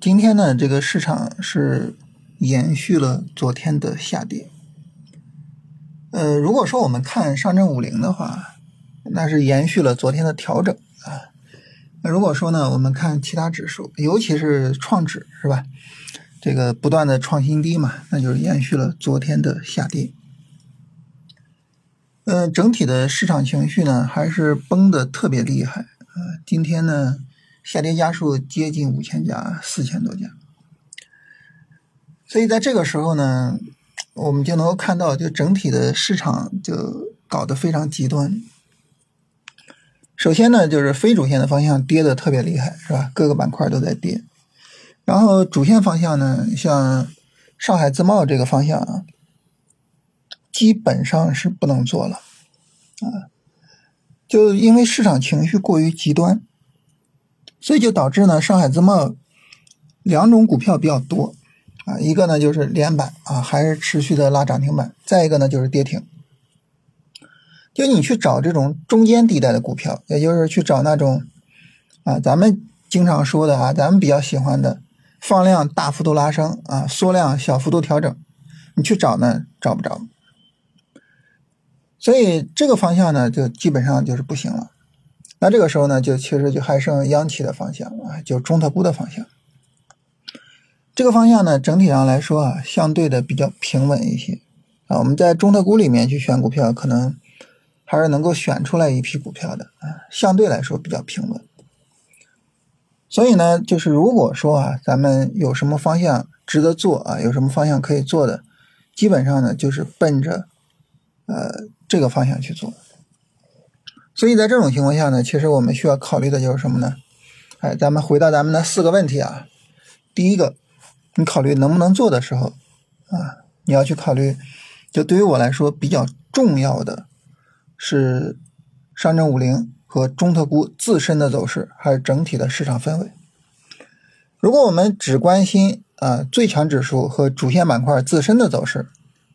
今天呢，这个市场是延续了昨天的下跌。呃，如果说我们看上证五零的话，那是延续了昨天的调整啊。那如果说呢，我们看其他指数，尤其是创指是吧？这个不断的创新低嘛，那就是延续了昨天的下跌。呃，整体的市场情绪呢，还是崩的特别厉害啊。今天呢。下跌家数接近五千家，四千多家，所以在这个时候呢，我们就能够看到，就整体的市场就搞得非常极端。首先呢，就是非主线的方向跌的特别厉害，是吧？各个板块都在跌。然后主线方向呢，像上海自贸这个方向啊，基本上是不能做了啊，就因为市场情绪过于极端。所以就导致呢，上海自贸两种股票比较多啊，一个呢就是连板啊，还是持续的拉涨停板；再一个呢就是跌停。就你去找这种中间地带的股票，也就是去找那种啊，咱们经常说的啊，咱们比较喜欢的放量大幅度拉升啊，缩量小幅度调整，你去找呢找不着。所以这个方向呢，就基本上就是不行了。那这个时候呢，就其实就还剩央企的方向啊，就中特估的方向。这个方向呢，整体上来说啊，相对的比较平稳一些啊。我们在中特估里面去选股票，可能还是能够选出来一批股票的啊，相对来说比较平稳。所以呢，就是如果说啊，咱们有什么方向值得做啊，有什么方向可以做的，基本上呢，就是奔着呃这个方向去做。所以在这种情况下呢，其实我们需要考虑的就是什么呢？哎，咱们回到咱们的四个问题啊。第一个，你考虑能不能做的时候啊，你要去考虑，就对于我来说比较重要的是上证五零和中特估自身的走势，还是整体的市场氛围。如果我们只关心啊最强指数和主线板块自身的走势，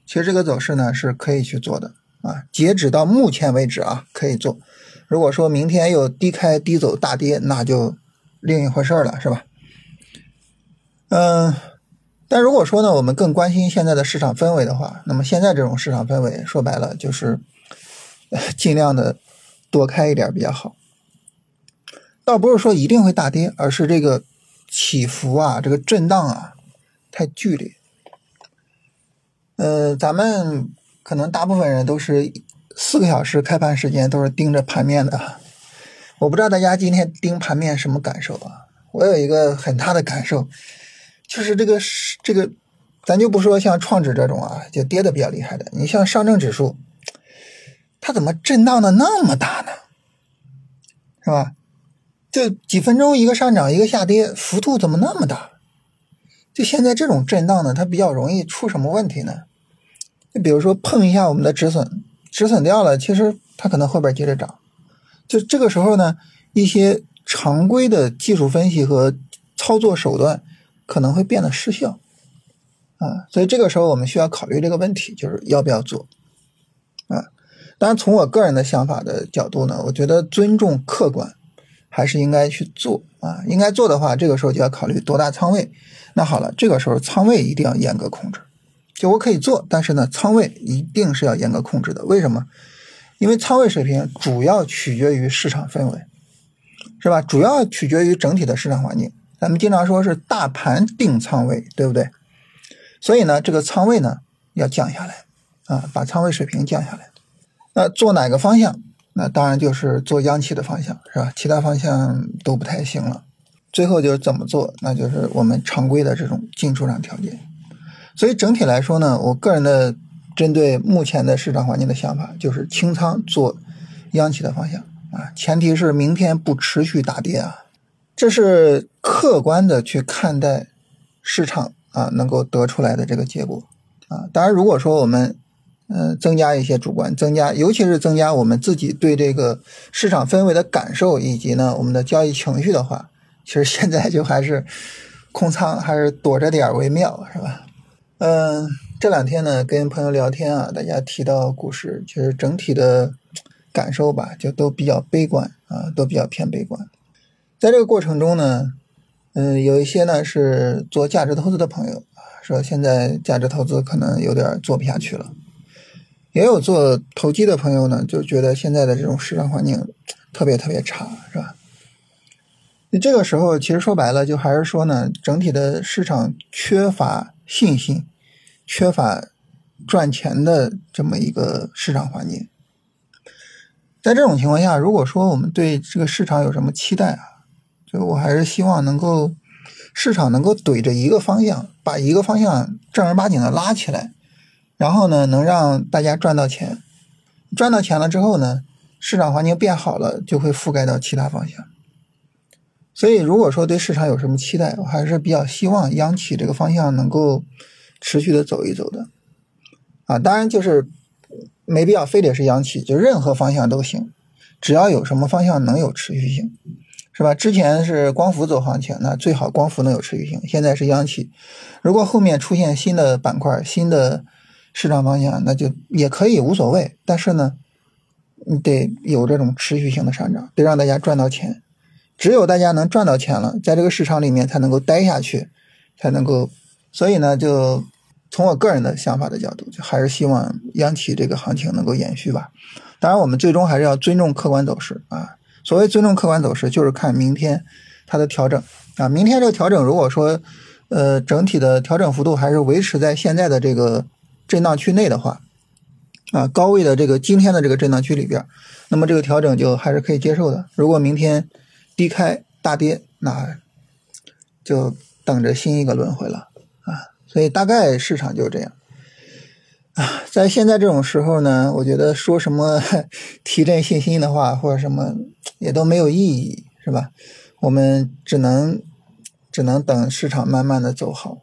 其实这个走势呢是可以去做的啊。截止到目前为止啊，可以做。如果说明天又低开低走大跌，那就另一回事了，是吧？嗯，但如果说呢，我们更关心现在的市场氛围的话，那么现在这种市场氛围，说白了就是 尽量的多开一点比较好。倒不是说一定会大跌，而是这个起伏啊，这个震荡啊太剧烈。呃，咱们可能大部分人都是。四个小时开盘时间都是盯着盘面的，我不知道大家今天盯盘面什么感受啊？我有一个很大的感受，就是这个这个，咱就不说像创指这种啊，就跌的比较厉害的，你像上证指数，它怎么震荡的那么大呢？是吧？就几分钟一个上涨一个下跌，幅度怎么那么大？就现在这种震荡呢，它比较容易出什么问题呢？就比如说碰一下我们的止损。止损掉了，其实它可能后边接着涨，就这个时候呢，一些常规的技术分析和操作手段可能会变得失效啊，所以这个时候我们需要考虑这个问题，就是要不要做啊？当然，从我个人的想法的角度呢，我觉得尊重客观还是应该去做啊。应该做的话，这个时候就要考虑多大仓位。那好了，这个时候仓位一定要严格控制。就我可以做，但是呢，仓位一定是要严格控制的。为什么？因为仓位水平主要取决于市场氛围，是吧？主要取决于整体的市场环境。咱们经常说是大盘定仓位，对不对？所以呢，这个仓位呢要降下来啊，把仓位水平降下来。那做哪个方向？那当然就是做央企的方向，是吧？其他方向都不太行了。最后就是怎么做？那就是我们常规的这种进出场条件。所以整体来说呢，我个人的针对目前的市场环境的想法就是清仓做央企的方向啊，前提是明天不持续大跌啊，这是客观的去看待市场啊能够得出来的这个结果啊。当然，如果说我们嗯增加一些主观，增加尤其是增加我们自己对这个市场氛围的感受以及呢我们的交易情绪的话，其实现在就还是空仓还是躲着点为妙，是吧？嗯，这两天呢，跟朋友聊天啊，大家提到股市，其实整体的感受吧，就都比较悲观啊，都比较偏悲观。在这个过程中呢，嗯，有一些呢是做价值投资的朋友说现在价值投资可能有点做不下去了。也有做投机的朋友呢，就觉得现在的这种市场环境特别特别差，是吧？那这个时候其实说白了，就还是说呢，整体的市场缺乏信心，缺乏赚钱的这么一个市场环境。在这种情况下，如果说我们对这个市场有什么期待啊，就我还是希望能够市场能够怼着一个方向，把一个方向正儿八经的拉起来。然后呢，能让大家赚到钱，赚到钱了之后呢，市场环境变好了，就会覆盖到其他方向。所以，如果说对市场有什么期待，我还是比较希望央企这个方向能够持续的走一走的。啊，当然就是没必要非得是央企，就任何方向都行，只要有什么方向能有持续性，是吧？之前是光伏走行情，那最好光伏能有持续性。现在是央企，如果后面出现新的板块、新的市场方向那就也可以无所谓，但是呢，你得有这种持续性的上涨，得让大家赚到钱。只有大家能赚到钱了，在这个市场里面才能够待下去，才能够。所以呢，就从我个人的想法的角度，就还是希望央企这个行情能够延续吧。当然，我们最终还是要尊重客观走势啊。所谓尊重客观走势，就是看明天它的调整啊。明天这个调整，如果说呃整体的调整幅度还是维持在现在的这个。震荡区内的话，啊，高位的这个今天的这个震荡区里边，那么这个调整就还是可以接受的。如果明天低开大跌，那就等着新一个轮回了啊。所以大概市场就这样啊。在现在这种时候呢，我觉得说什么 提振信心的话或者什么也都没有意义，是吧？我们只能只能等市场慢慢的走好。